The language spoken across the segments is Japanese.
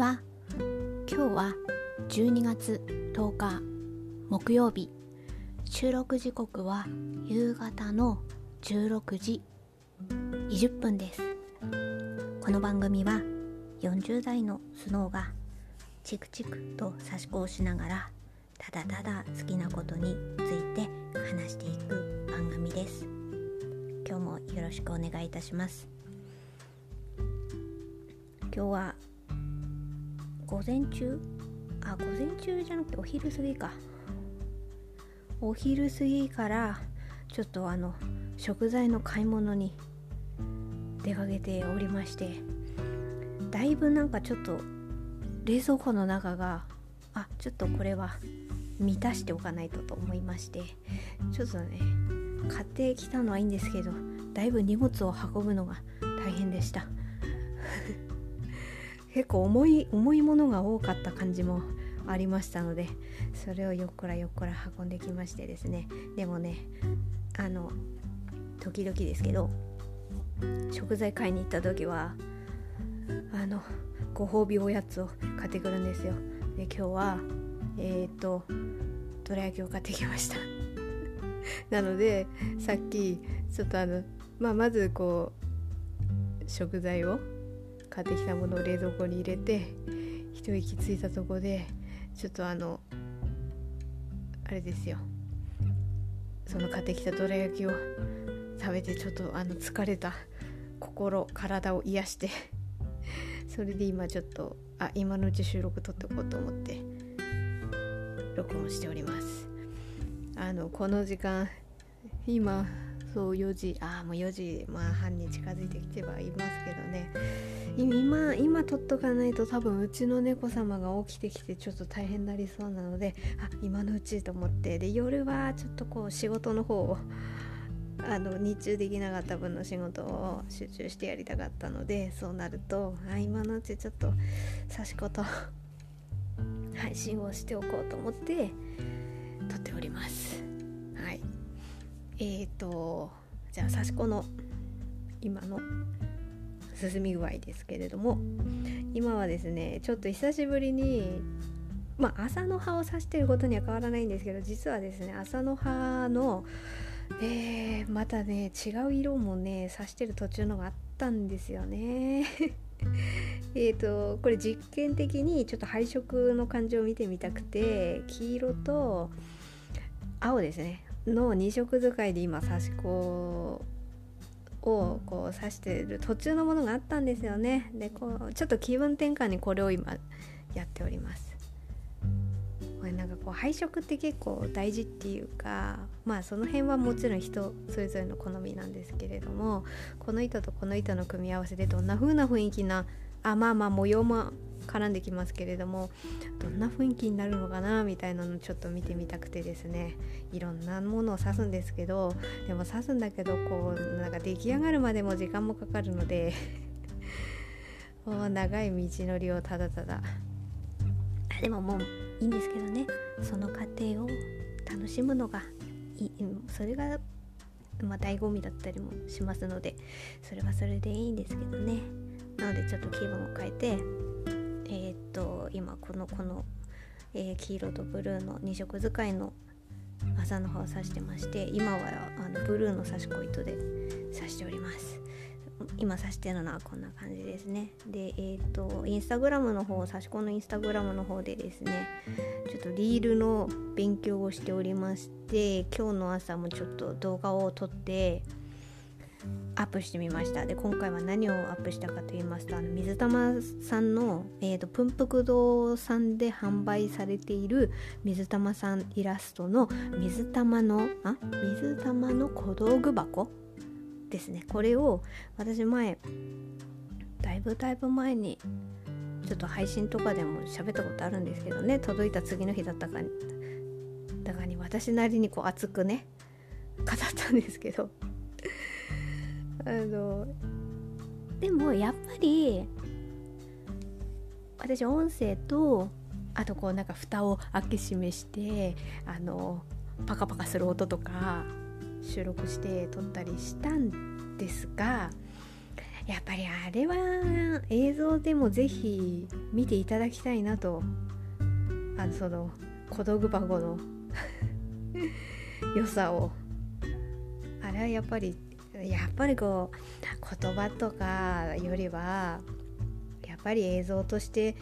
は今日は12月10日木曜日。収録時刻は夕方の16時20分です。この番組は40代のスノーがチクチクと差し子をしながらただただ好きなことについて話していく番組です。今日もよろしくお願いいたします。今日は午前中？あ午前中じゃなくてお昼過ぎか。お昼過ぎからちょっとあの食材の買い物に出かけておりましてだいぶなんかちょっと冷蔵庫の中があちょっとこれは満たしておかないとと思いましてちょっとね買ってきたのはいいんですけどだいぶ荷物を運ぶのが大変でした。結構重い重いものが多かった感じもありましたのでそれをよっこらよっこら運んできましてですね。でもねあの時々ですけど食材買いに行った時はあのご褒美おやつを買ってくるんですよ。で今日はえっ、ー、とどら焼きを買ってきました。なのでさっきちょっとあのまあまずこう食材を買ってきたものを冷蔵庫に入れて一息ついたとこでちょっとあのあれですよ。その買ってきたどら焼きを食べてちょっとあの疲れた心体を癒して それで今ちょっとあ今のうち収録撮っておこうと思って録音しております。あのこの時間今そう4時。ああもう4時、まあ、半に近づいてきてはいますけどね。今今撮っとかないと多分うちの猫様が起きてきてちょっと大変になりそうなのであ今のうちと思って。で夜はちょっとこう仕事の方をあの日中できなかった分の仕事を集中してやりたかったのでそうなるとあ今のうちちょっと差し子と配信をしておこうと思って撮っております。はいえーとじゃあ刺し子の今の進み具合ですけれども今はですねちょっと久しぶりにまあ朝の葉を刺してることには変わらないんですけど実はですね朝の葉のえー、またね違う色もね刺してる途中のがあったんですよね。えっとこれ実験的にちょっと配色の感じを見てみたくて黄色と青ですね。の2色使いで今刺し子をこう刺してる途中のものがあったんですよね。でこうちょっと気分転換にこれを今やっております。これなんかこう配色って結構大事っていうかまあその辺はもちろん人それぞれの好みなんですけれどもこの糸とこの糸の組み合わせでどんな風な雰囲気なあまあまあ模様も絡んできますけれどもどんな雰囲気になるのかなみたいなのちょっと見てみたくてですねいろんなものを刺すんですけどでも刺すんだけどこうなんか出来上がるまでも時間もかかるので もう長い道のりをただただ。でももういいんですけどねその過程を楽しむのがいい。それがまあ醍醐味だったりもしますのでそれはそれでいいんですけどね。なのでちょっと気分を変えて、と今このこの、えー、黄色とブルーの2色使いの麻の葉を刺してまして今はあのブルーの刺し子糸で刺しております。今刺してるのはこんな感じですね。でえっ、とインスタグラムの方刺し子のインスタグラムの方でですねちょっとリールの勉強をしておりまして今日の朝もちょっと動画を撮ってアップしてみました。で今回は何をアップしたかと言いますとあの水玉さんの、えーと、プンプク堂さんで販売されている水玉さんイラストの水玉のあ水玉の小道具箱ですね。これを私前だいぶだいぶ前にちょっと配信とかでも喋ったことあるんですけどね届いた次の日だったかにだからに私なりにこう熱くね語ったんですけど。あのでもやっぱり私音声とあとこうなんか蓋を開け閉めしてあのパカパカする音とか収録して撮ったりしたんですがやっぱりあれは映像でもぜひ見ていただきたいなと。あのその小道具箱の 良さを。あれはやっぱりやっぱりこう言葉とかよりはやっぱり映像として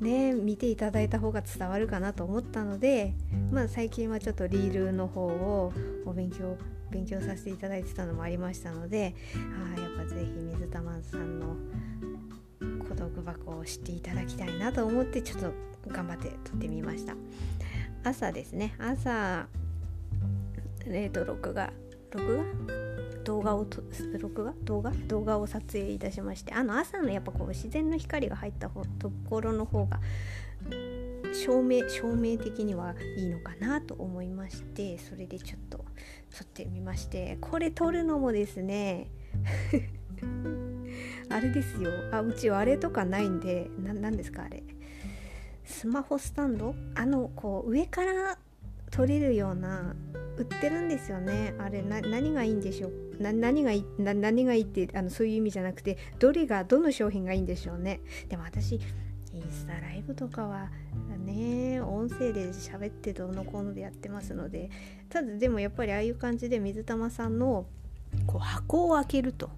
ね見ていただいた方が伝わるかなと思ったのでまあ最近はちょっとリールの方をお勉強勉強させていただいてたのもありましたのであやっぱぜひ水玉さんの孤独箱を知っていただきたいなと思ってちょっと頑張って撮ってみました。朝ですね。朝えっ、ー、と録画。録画？動画をと録画？動画？動画を撮影いたしましてあの朝のやっぱこう自然の光が入ったところの方が照明照明的にはいいのかなと思いましてそれでちょっと撮ってみましてこれ撮るのもですね あれですよ。あうちはあれとかないんで何ですかあれ。スマホスタンド？あのこう上から撮れるような売ってるんですよね。あれ何がいいんでしょう？な何がいい何がいいってあのそういう意味じゃなくてどれがどの商品がいいんでしょうね。でも私インスタライブとかはね音声で喋ってどうのこうのでやってますのでただでもやっぱりああいう感じで水玉さんのこう箱を開けると。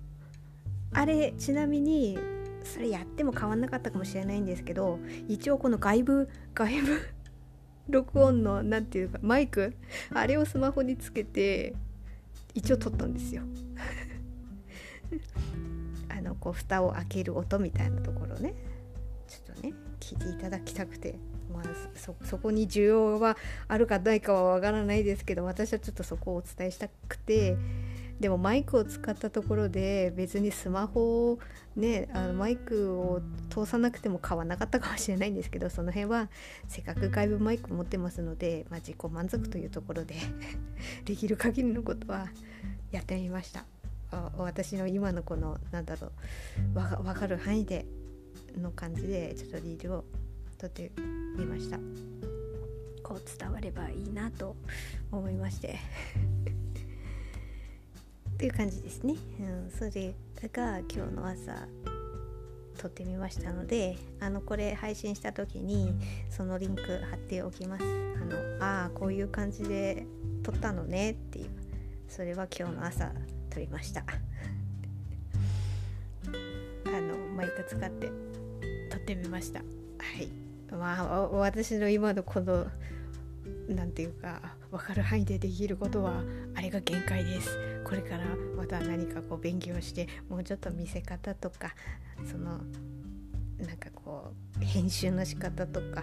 あれちなみにそれやっても変わんなかったかもしれないんですけど一応この外部外部録音の何て言うかマイク？あれをスマホにつけて一応撮ったんですよ。あのこう蓋を開ける音みたいなところね。ちょっとね聞いていただきたくて。まあそそこに需要はあるかないかはわからないですけど私はちょっとそこをお伝えしたくて。でもマイクを使ったところで別にスマホをねあのマイクを通さなくても買わなかったかもしれないんですけどその辺はせっかく外部マイク持ってますので、まあ、自己満足というところで できる限りのことはやってみました。私の今のこのなんだろう分かる範囲での感じでちょっとリールを撮ってみました。こう伝わればいいなと思いまして。っていう感じですね、うん、それが今日の朝撮ってみましたのであのこれ配信した時にそのリンク貼っておきます。あのああこういう感じで撮ったのねっていう。それは今日の朝撮りました。あのマイク使って撮ってみました。はい。まあ私の今のこの何て言うか分かる範囲でできることはあれが限界ですこれからまた何かこう勉強してもうちょっと見せ方とかそのなんかこう編集の仕方とか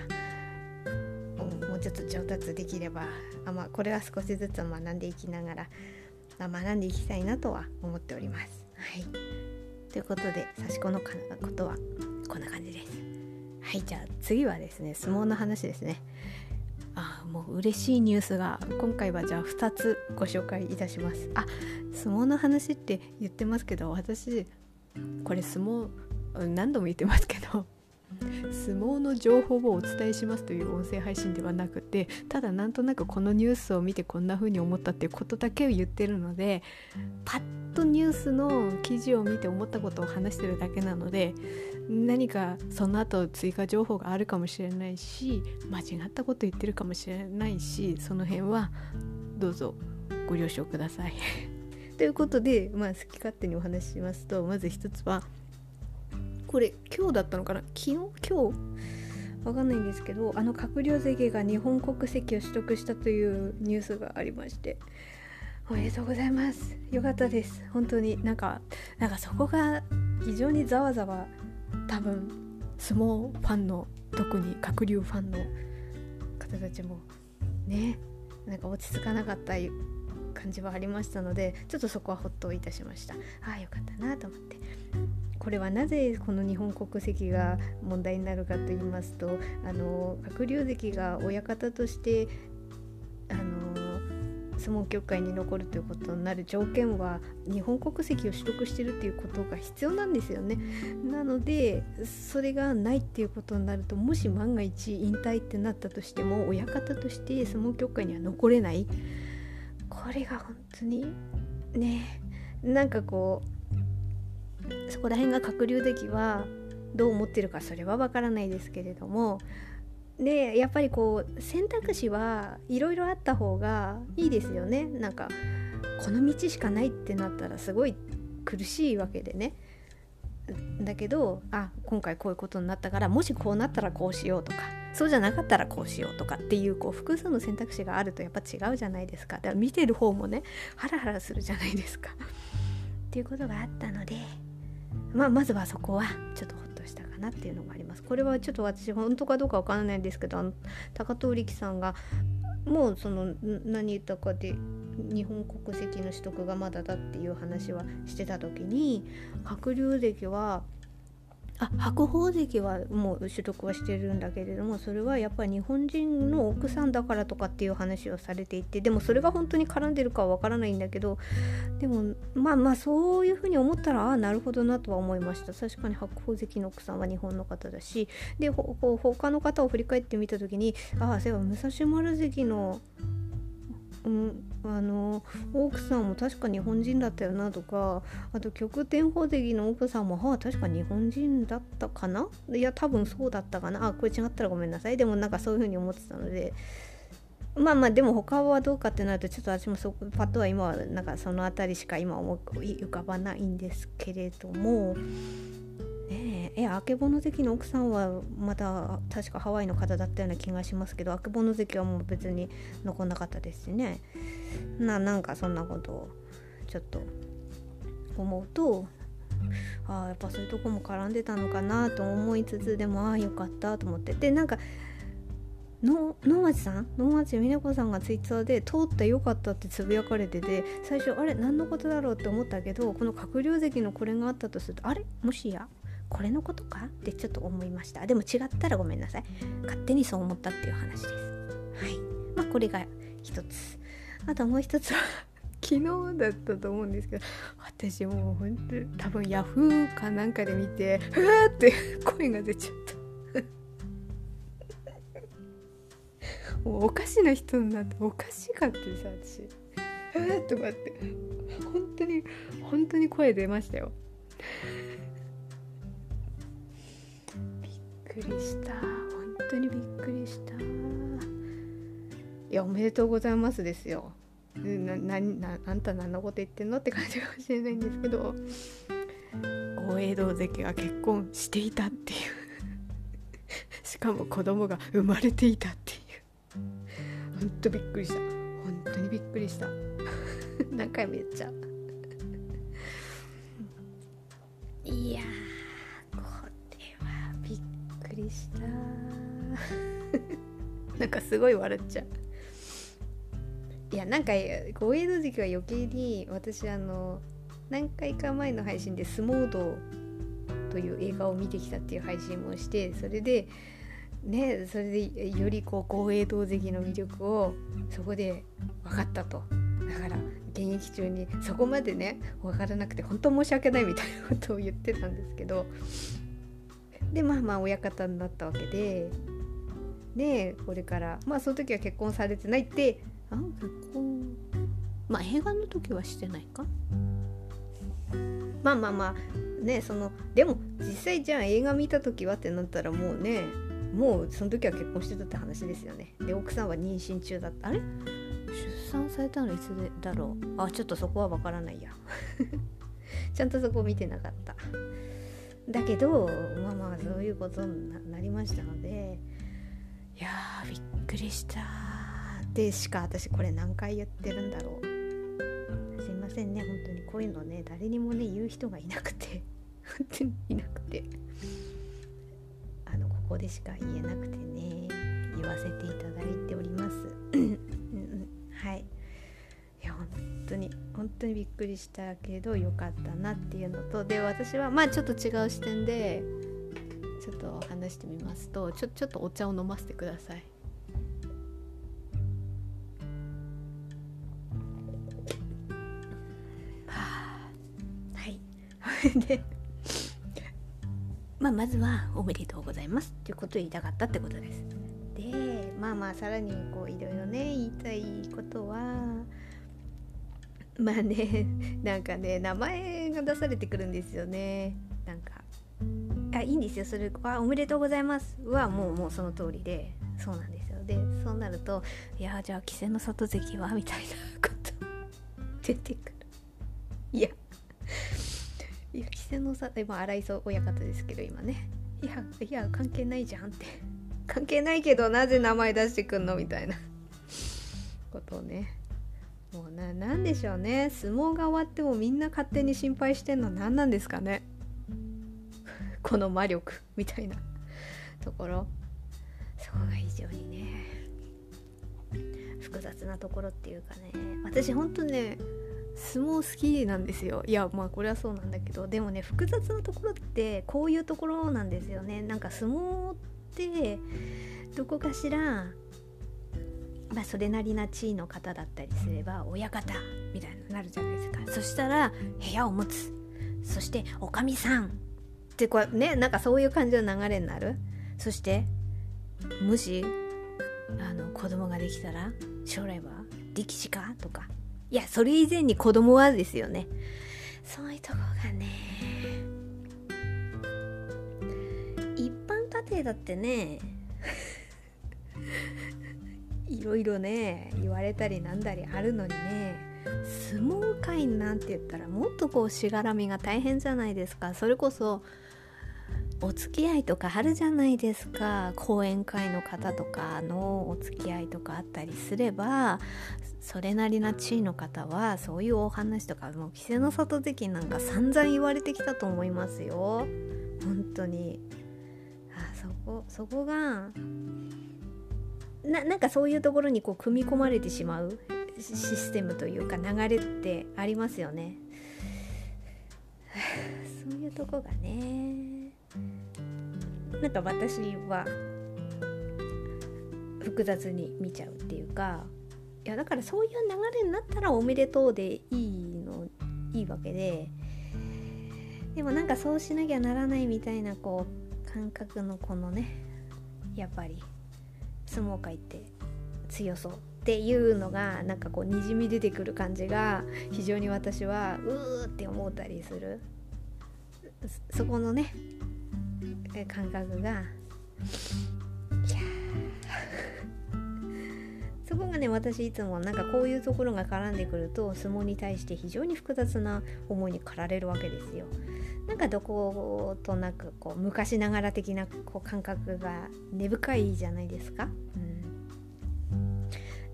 もうちょっと上達できればあ、まあ、これは少しずつ学んでいきながら、まあ、学んでいきたいなとは思っております。はい、ということで刺し子のことはこんな感じです。はいじゃあ次はですね相撲の話ですね。もう嬉しいニュースが今回はじゃあ2つご紹介いたします。あ相撲の話って言ってますけど私これ相撲何度も言ってますけど相撲の情報をお伝えしますという音声配信ではなくてただなんとなくこのニュースを見てこんな風に思ったっていうことだけを言ってるのでパッとニュースの記事を見て思ったことを話してるだけなので何かその後追加情報があるかもしれないし間違ったこと言ってるかもしれないしその辺はどうぞご了承ください。ということで、まあ、好き勝手にお話ししますとまず一つはこれ今日だったのかな？昨日？今日？わかんないんですけどあの閣僚席が日本国籍を取得したというニュースがありまして。おめでとうございます。よかったです。本当に。なんかなんかそこが非常にざわざわ多分相撲ファンの特に鶴竜ファンの方たちもねなんか落ち着かなかった感じはありましたのでちょっとそこはほっといたしました。ああよかったなと思って。これはなぜこの日本国籍が問題になるかと言いますとあの鶴竜関が親方としてあの相撲協会に残るということになる条件は日本国籍を取得してるっていうことが必要なんですよね。なのでそれがないっていうことになるともし万が一引退ってなったとしても親方として相撲協会には残れないこれが本当にねなんかこうそこら辺が閣僚的はどう思ってるかそれはわからないですけれどもでやっぱりこう選択肢はいろいろあった方がいいですよね。なんかこの道しかないってなったらすごい苦しいわけでね。だけどあ今回こういうことになったからもしこうなったらこうしようとかそうじゃなかったらこうしようとかっていうこう複数の選択肢があるとやっぱ違うじゃないですか。だから見てる方もねハラハラするじゃないですか。っていうことがあったのでまあまずはそこはちょっとほっなっていうのがあります。これはちょっと私本当かどうかわからないんですけどあの高藤力さんがもうその何言ったかで日本国籍の取得がまだだっていう話はしてた時に閣僚歴はあ白鵬関はもう取得はしてるんだけれどもそれはやっぱり日本人の奥さんだからとかっていう話をされていてでもそれが本当に絡んでるかはわからないんだけどでもまあまあそういうふうに思ったらああなるほどなとは思いました。確かに白鵬関の奥さんは日本の方だしでほ他の方を振り返ってみた時にああそういえば武蔵丸関のうん、あの奥さんも確か日本人だったよなとかあと極天宝石の奥さんもはあ確か日本人だったかな？いや多分そうだったかな？あこれ違ったらごめんなさい。でもなんかそういう風に思ってたので。まあまあでも他はどうかってなるとちょっと私もそこパッとは今はなんかその辺りしか今思い浮かばないんですけれども。ねえあけぼの関の奥さんはまた確かハワイの方だったような気がしますけどあけぼの関はもう別に残んなかったですしね。ななんかそんなことをちょっと思うとああやっぱそういうとこも絡んでたのかなと思いつつでもああよかったと思って。でなんか能町さん？能町美奈子さんがツイッターで通ってよかったってつぶやかれてて最初あれ？何のことだろうって思ったけどこの閣僚関のこれがあったとするとあれ？もしや？これのことか？ってちょっと思いました。でも違ったらごめんなさい。勝手にそう思ったっていう話です。はい。まあこれが一つ。あともう一つは昨日だったと思うんですけど私もう本当に多分ヤフーかなんかで見てふわって声が出ちゃった。もうおかしな人になっておかしかったさ私。ふわっとかって。本当に本当に声出ましたよ。くりした。本当にびっくりした。いやおめでとうございますですよ。なななあんた何のこと言ってんのって感じかもしれないんですけど。大江戸関が結婚していたっていう。しかも子供が生まれていたっていう。ほんとびっくりした。本当にびっくりした。何回も言っちゃう。いやした。なんかすごい笑っちゃう。いやなんか大江戸関は余計に私あの何回か前の配信で「スモード」という映画を見てきたっていう配信もしてそれでねそれでよりこう光栄道関の魅力をそこで分かったと。だから現役中にそこまでね分からなくて本当申し訳ないみたいなことを言ってたんですけどでまあまあ親方になったわけででこれからまあその時は結婚されてないってあ結婚まあ映画の時はしてないか？まあまあまあねそのでも実際じゃあ映画見た時はってなったらもうねもうその時は結婚してたって話ですよね。で奥さんは妊娠中だった。あれ？出産されたのいつだろう？あちょっとそこはわからないや。ちゃんとそこ見てなかった。だけどまあまあそういうことになりましたのでいやーびっくりしたでしか私これ何回言ってるんだろう。すいませんね本当に。こういうのね誰にもね言う人がいなくて。本当にいなくて。あのここでしか言えなくてね言わせていただいております。本当に本当にびっくりしたけどよかったなっていうのとで私はまあちょっと違う視点でちょっと話してみますとちょちょっとお茶を飲ませてください。はい。でまあまずはおめでとうございますっていうことを言いたかったってことです。でまあまあさらにこういろいろね言いたいことは まあねなんかね名前が出されてくるんですよね。なんかあいいんですよ。それはおめでとうございます。はもうもうその通りでそうなんですよ。でそうなるといやじゃあ稀勢の里関は？みたいなこと。出てくる。いや。いや稀勢の里今荒磯親方ですけど今ね。いやいや関係ないじゃんって。関係ないけどなぜ名前出してくんの？みたいな。ことをね。もうな何でしょうね。相撲が終わってもみんな勝手に心配してんの。何なんですかね。この魔力みたいな。ところ。そこが非常にね複雑なところっていうかね。私ほんとね相撲好きなんですよ。いやまあこれはそうなんだけど。でもね複雑なところってこういうところなんですよね。なんか相撲ってどこかしらまあ、それなりな地位の方だったりすれば親方みたいになるじゃないですか。そしたら部屋を持つ。そしておかみさんってこうねなんかそういう感じの流れになる。そしてもしあの子供ができたら将来は力士かとか。いやそれ以前に子供はですよね。そういうとこがね一般家庭だってね いろいろね言われたりなんだりあるのにね相撲界なんて言ったらもっとこうしがらみが大変じゃないですか。それこそお付き合いとかあるじゃないですか。講演会の方とかのお付き合いとかあったりすればそれなりな地位の方はそういうお話とかもう稀勢の里的なんか散々言われてきたと思いますよ。本当に。あそこそこがななんかそういうところにこう組み込まれてしまうシステムというか流れってありますよね。そういうとこがね。なんか私は複雑に見ちゃうっていうかいやだからそういう流れになったらおめでとうでいいのいいわけで。でもなんかそうしなきゃならないみたいなこう感覚のこのねやっぱり。相撲界って強そうっていうのがなんかこうにじみ出てくる感じが非常に私はうーって思ったりする。そこのね感覚が。そこがね私いつもなんかこういうところが絡んでくると相撲に対して非常に複雑な思いに駆られるわけですよ。なんかどことなくこう昔ながら的なこう感覚が根深いじゃないですか。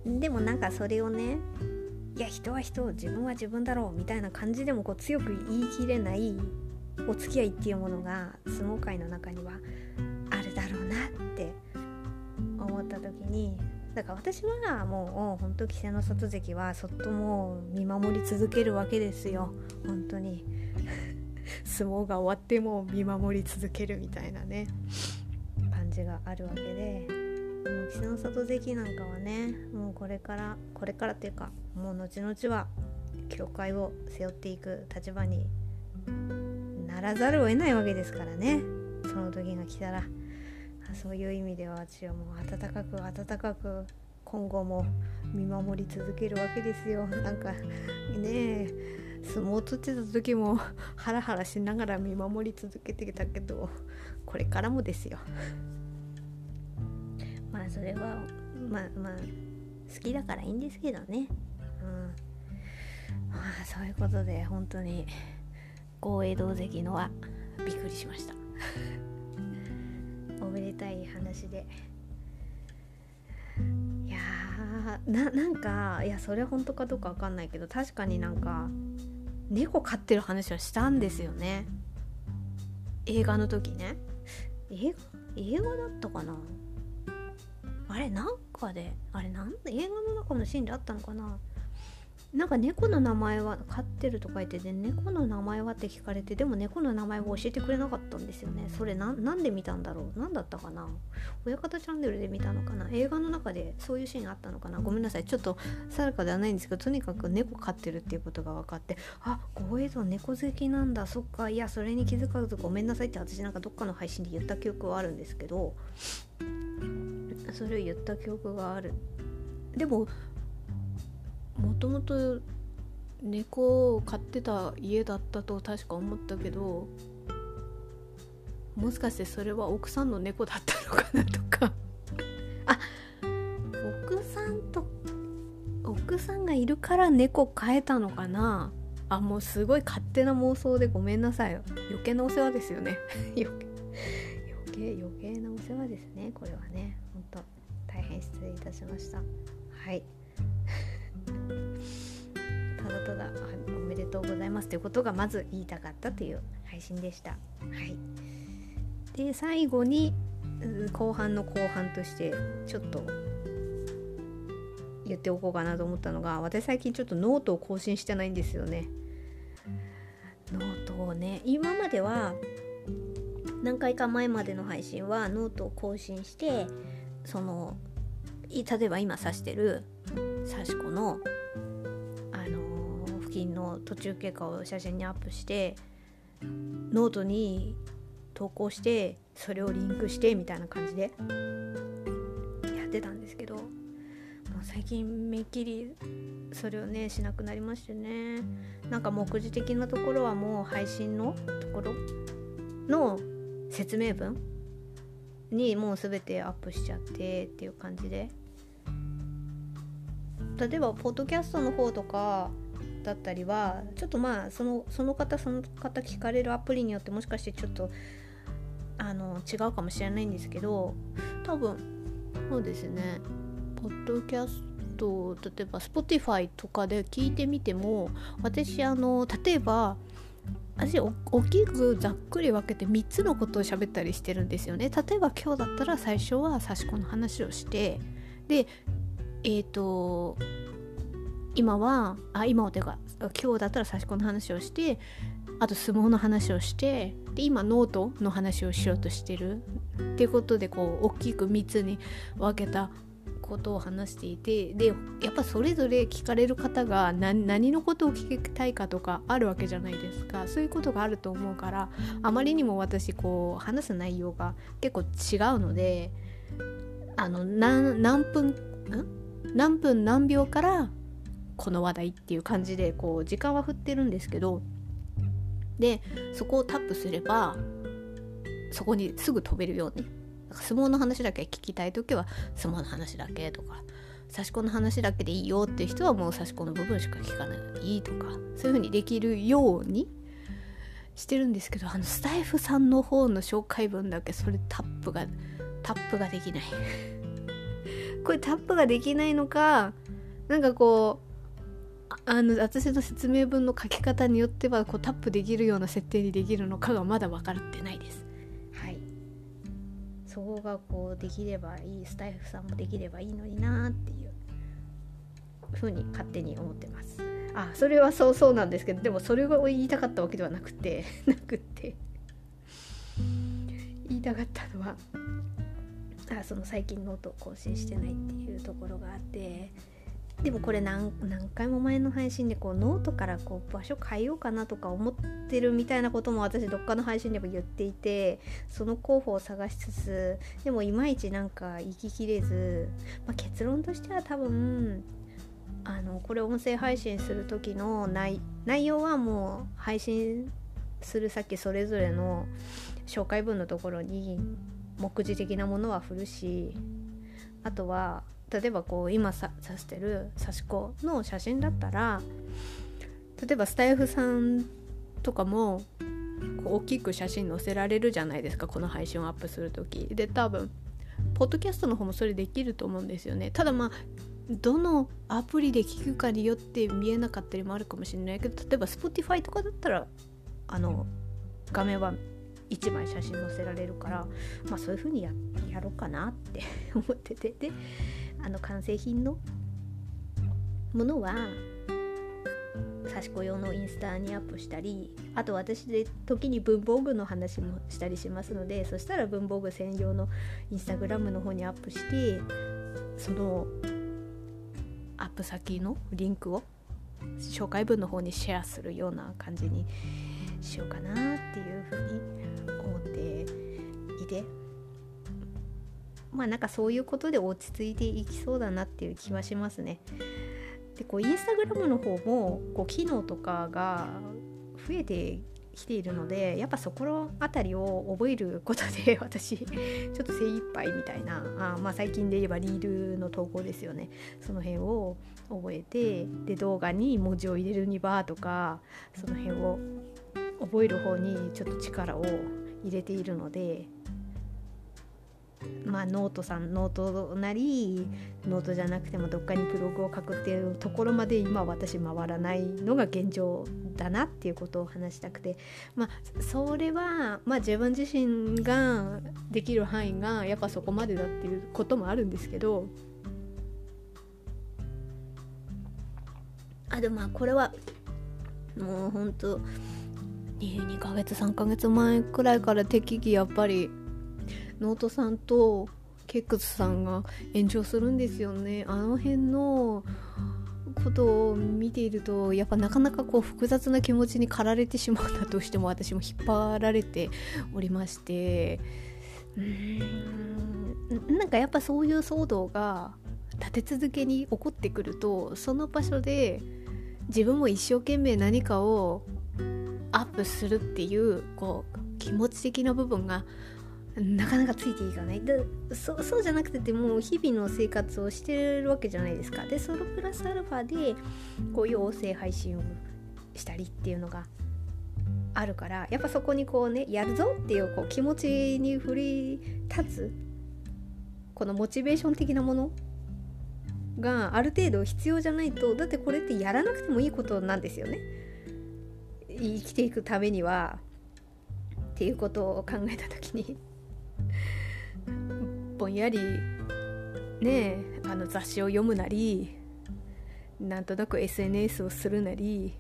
うん、でもなんかそれをねいや人は人自分は自分だろうみたいな感じでもこう強く言い切れないお付き合いっていうものが相撲界の中にはあるだろうなって思った時にだから私はもう本当稀勢の里関はそっともう見守り続けるわけですよ。本当に。相撲が終わっても見守り続けるみたいなね感じがあるわけで。もう稀の里関なんかはねもうこれからこれからっていうかもう後々は教会を背負っていく立場にならざるを得ないわけですからね。その時が来たらそういう意味では私はもう温かく温かく今後も見守り続けるわけですよ。なんかねえ相撲を取ってた時も ハラハラしながら見守り続けてきたけどこれからもですよ。まあそれはまあまあ好きだからいいんですけどね。うん。まあそういうことで本当に豪栄道関のはびっくりしました。おめでたい話で。いやーななんかいやそれ本当かどうか分かんないけど確かになんか猫飼ってる話はしたんですよね。映画の時ね。映画映画だったかな？あれなんかであれなん映画の中のシーンであったのかな？なんか猫の名前は飼ってると書いてで猫の名前はって聞かれてでも猫の名前を教えてくれなかったんですよね。それなんで見たんだろう？何だったかな？親方チャンネルで見たのかな？映画の中でそういうシーンあったのかな？ごめんなさい。ちょっと定かではないんですけどとにかく猫飼ってるっていうことが分かってあご映像猫好きなんだ。そっか。いやそれに気づかずごめんなさいって私なんかどっかの配信で言った記憶はあるんですけどそれを言った記憶がある。でももともと猫を飼ってた家だったと確か思ったけどもしかしてそれは奥さんの猫だったのかなとか。あ奥さんと奥さんがいるから猫飼えたのかな。あもうすごい勝手な妄想でごめんなさい余計なお世話ですよね。余計余計なお世話ですねこれはね。本当大変失礼いたしました。はい。ただただおめでとうございますということがまず言いたかったという配信でしたはいで最後に後半の後半としてちょっと言っておこうかなと思ったのが私最近ちょっとノートを更新してないんですよね。ノートをね今までは何回か前までの配信はノートを更新してその例えば今指してる刺し子、の途中経過を写真にアップしてノートに投稿してそれをリンクしてみたいな感じでやってたんですけど最近めっきりそれをねしなくなりましてね。なんか目次的なところはもう配信のところの説明文にもう全てアップしちゃってっていう感じで。例えばポッドキャストの方とかだったりはちょっとまあそのその方その方聞かれるアプリによってもしかしてちょっとあの違うかもしれないんですけど多分そうですね。ポッドキャスト例えば Spotify とかで聞いてみても私あの例えば私大きくざっくり分けて3つのことを喋ったりしてるんですよね。例えば今日だったら最初は刺し子の話をしてでえっ、ー、と今はあ今はてか今日だったら刺し子の話をしてあと相撲の話をしてで今ノートの話をしようとしてるっていうことでこう大きく3つに分けたことを話していてでやっぱそれぞれ聞かれる方が何のことを聞きたいかとかあるわけじゃないですか。そういうことがあると思うからあまりにも私こう話す内容が結構違うのであの何分ん？何分何秒からこの話題っていう感じでこう時間は振ってるんですけどでそこをタップすればそこにすぐ飛べるように相撲の話だけ聞きたい時は相撲の話だけとか差し子の話だけでいいよっていう人はもう差し子の部分しか聞かないでいいとかそういう風にできるようにしてるんですけどあのスタイフさんの方の紹介文だけそれタップがタップができない。これタップができないのかなんかこうあの私の説明文の書き方によってはこうタップできるような設定にできるのかがまだ分かってないです。はい。そこがこうできればいいスタイフさんもできればいいのになっていうふうに勝手に思ってます。あそれはそうそうなんですけどでもそれを言いたかったわけではなくてなくって。言いたかったのはあその最近ノートを更新してないっていうところがあってでもこれ何回も前の配信でこうノートからこう場所変えようかなとか思ってるみたいなことも私どっかの配信でも言っていてその候補を探しつつでもいまいちなんか行ききれず、まあ、結論としては多分あのこれ音声配信する時の内容はもう配信する先それぞれの紹介文のところに目次的なものは振るしあとは例えばこう今さ指してる刺し子の写真だったら例えばスタイフさんとかも大きく写真載せられるじゃないですかこの配信をアップする時。で多分ポッドキャストの方もそれできると思うんですよね。ただまあどのアプリで聞くかによって見えなかったりもあるかもしれないけど例えば Spotify とかだったらあの画面は1枚写真載せられるからまあそういう風にややろうかなって思ってて。であの完成品のものは刺し子用のインスタにアップしたりあと私で時に文房具の話もしたりしますのでそしたら文房具専用のインスタグラムの方にアップしてそのアップ先のリンクを紹介文の方にシェアするような感じにしようかなっていうふうに思っていて。まあなんかそういうことで落ち着いていきそうだなっていう気はしますね。でこうインスタグラムの方もこう機能とかが増えてきているのでやっぱそこの辺りを覚えることで 私ちょっと精一杯みたいなあまあ最近で言えばリールの投稿ですよねその辺を覚えてで動画に文字を入れるにはとかその辺を覚える方にちょっと力を入れているのでまあ、ノートさんノートなりノートじゃなくてもどっかにブログを書くっていうところまで今私回らないのが現状だなっていうことを話したくてまあそれは、まあ、自分自身ができる範囲がやっぱそこまでだっていうこともあるんですけどあでもまあこれはもうほんと2ヶ月3ヶ月前くらいから適宜やっぱりノートさんと X さんが炎上するんですよね。あの辺のことを見ているとやっぱなかなかこう複雑な気持ちに駆られてしまうんだとしても私も引っ張られておりまして。うーん。なんかやっぱそういう騒動が立て続けに起こってくるとその場所で自分も一生懸命何かをアップするっていうこう気持ち的な部分がなかなかついていかない。でそそうじゃなくてもう日々の生活をしてるわけじゃないですか。でそのプラスアルファでこういう音声配信をしたりっていうのがあるからやっぱそこにこうねやるぞっていうこう気持ちに振り立つこのモチベーション的なものがある程度必要じゃないとだってこれってやらなくてもいいことなんですよね。生きていくためには。っていうことを考えた時にぼんやりねあの雑誌を読むなりなんとなく SNS をするなり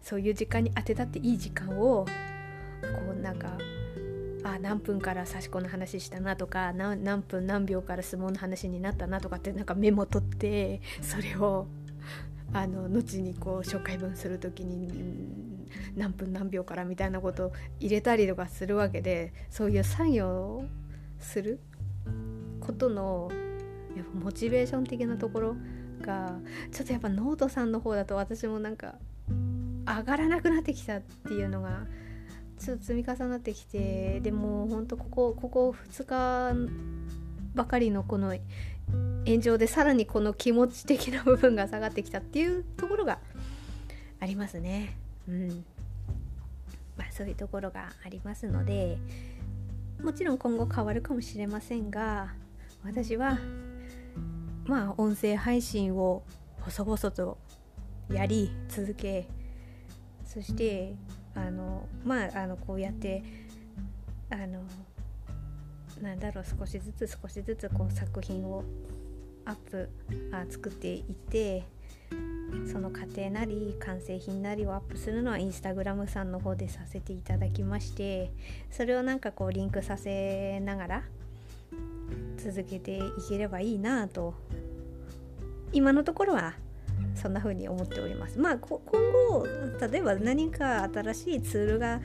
そういう時間に当てたっていい時間をこうなんかあ何分から刺し子の話したなとか何分何秒から相撲の話になったなとかってなんかメモ取ってそれをあの後にこう紹介文する時に何分何秒からみたいなことを入れたりとかするわけでそういう作業をすることのやっぱモチベーション的なところがちょっとやっぱノートさんの方だと私もなんか上がらなくなってきたっていうのがちょっと積み重なってきてでもほんとここここ2日ばかりのこの炎上でさらにこの気持ち的な部分が下がってきたっていうところがありますね。うんまあ、そういうところがありますのでもちろん今後変わるかもしれませんが私はまあ音声配信を細々とやり続けそしてあのまああのこうやってあのなんだろう少しずつ少しずつこう作品をアップあ作っていってその過程なり完成品なりをアップするのはインスタグラムさんの方でさせていただきましてそれをなんかこうリンクさせながら続けていければいいなと。今のところはそんな風に思っております。まあ今後例えば何か新しいツールが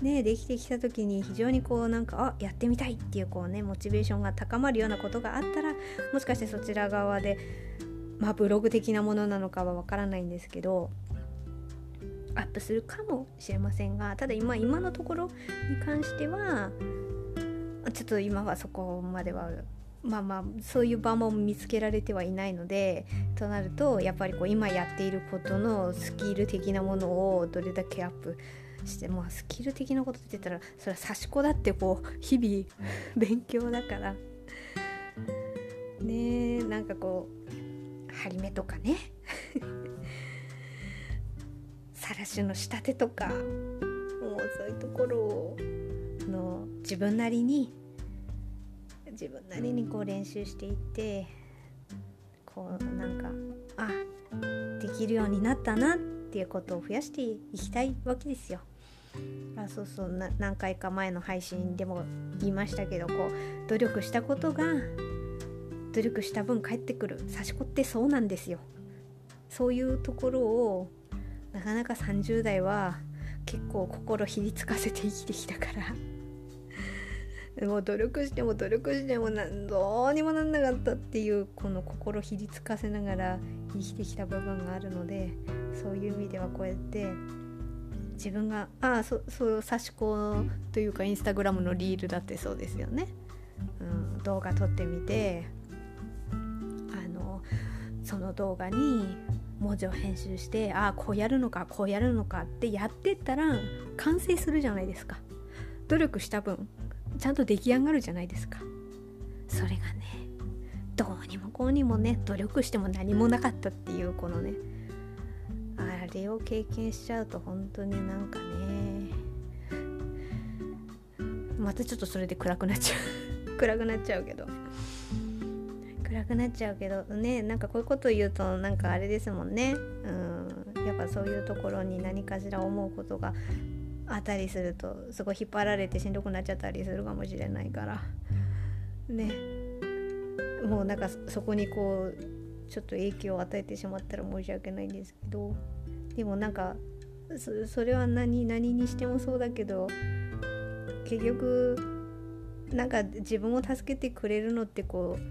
ねできてきた時に非常にこうなんかあやってみたいっていうこうねモチベーションが高まるようなことがあったらもしかしてそちら側でまあブログ的なものなのかはわからないんですけどアップするかもしれませんがただ今今のところに関してはちょっと今はそこまではまあまあそういう場も見つけられてはいないのでとなるとやっぱりこう今やっていることのスキル的なものをどれだけアップしてまあスキル的なことって言ったらそれは差し子だってこう日々勉強だから。ねなんかこう張り目とかね。サラッシュの仕立てとかもうそういうところをの自分なりに自分なりにこう練習していってこうなんかあできるようになったなっていうことを増やしていきたいわけですよ。あそうそう何回か前の配信でも言いましたけどこう努力したことが努力した分返ってくる差し子ってそうなんですよそういうところをなかなか30代は結構心ひりつかせて生きてきたからもう努力しても努力しても何どうにもなんなかったっていうこの心ひりつかせながら生きてきた部分があるのでそういう意味ではこうやって自分がああそそう差し子というかインスタグラムのリールだってそうですよね、うん、動画撮ってみてあのその動画に文字を編集してああこうやるのかこうやるのかってやってったら完成するじゃないですか。努力した分ちゃんと出来上がるじゃないですか。それがねどうにもこうにもね努力しても何もなかったっていうこのねあれを経験しちゃうと本当になんかねまたちょっとそれで暗くなっちゃう。暗くなっちゃうけど。暗くなっちゃうけどねなんかこういうこと言うとなんかあれですもんね。うんやっぱそういうところに何かしら思うことがあったりするとすごい引っ張られてしんどくなっちゃったりするかもしれないから。ね。もうなんかそこにこうちょっと影響を与えてしまったら申し訳ないんですけど。でもなんかそれは何何にしてもそうだけど結局なんか自分を助けてくれるのってこう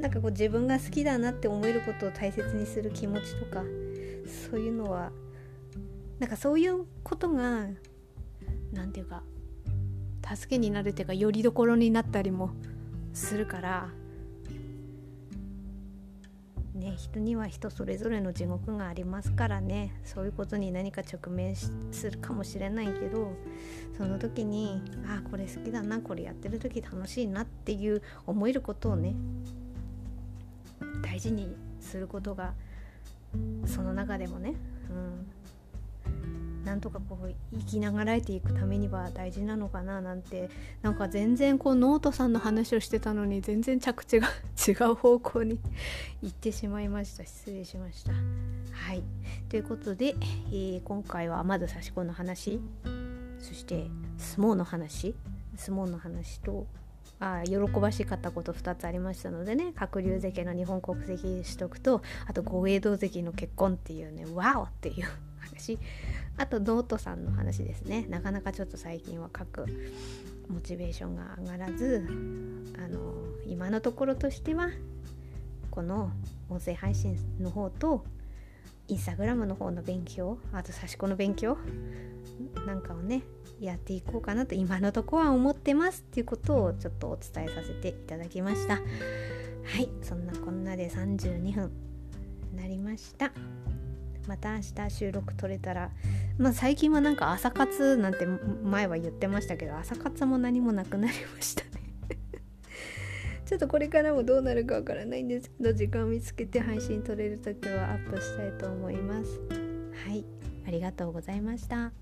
なんかこう自分が好きだなって思えることを大切にする気持ちとかそういうのはなんかそういうことが何て言うか助けになるっていうかよりどころになったりもするからね人には人それぞれの地獄がありますからね。そういうことに何か直面するかもしれないけどその時にああこれ好きだなこれやってる時楽しいなっていう思えることをね大事にすることがその中でもね、うん、なんとかこう生きながらえていくためには大事なのかななんてなんか全然こうノートさんの話をしてたのに全然着地が 違う方向に 行ってしまいました。失礼しました。はい。ということで、えー、今回はまず刺し子の話。そして相撲の話。相撲の話とあ喜ばしかったこと2つありましたのでね。鶴竜関の日本国籍取得とあと五栄道関の結婚っていうねワオっていう話。あとノートさんの話ですね。なかなかちょっと最近は書くモチベーションが上がらずあの今のところとしてはこの音声配信の方とインスタグラムの方の勉強あと差し子の勉強なんかをねやっていこうかなと今のとこは思ってますっていうことをちょっとお伝えさせていただきました。はい。そんなこんなで32分なりました。また明日収録撮れたら。まあ最近はなんか朝活なんて前は言ってましたけど朝活も何もなくなりましたね。ちょっとこれからもどうなるかわからないんですけど時間を見つけて配信撮れる時はアップしたいと思います。はい。ありがとうございました。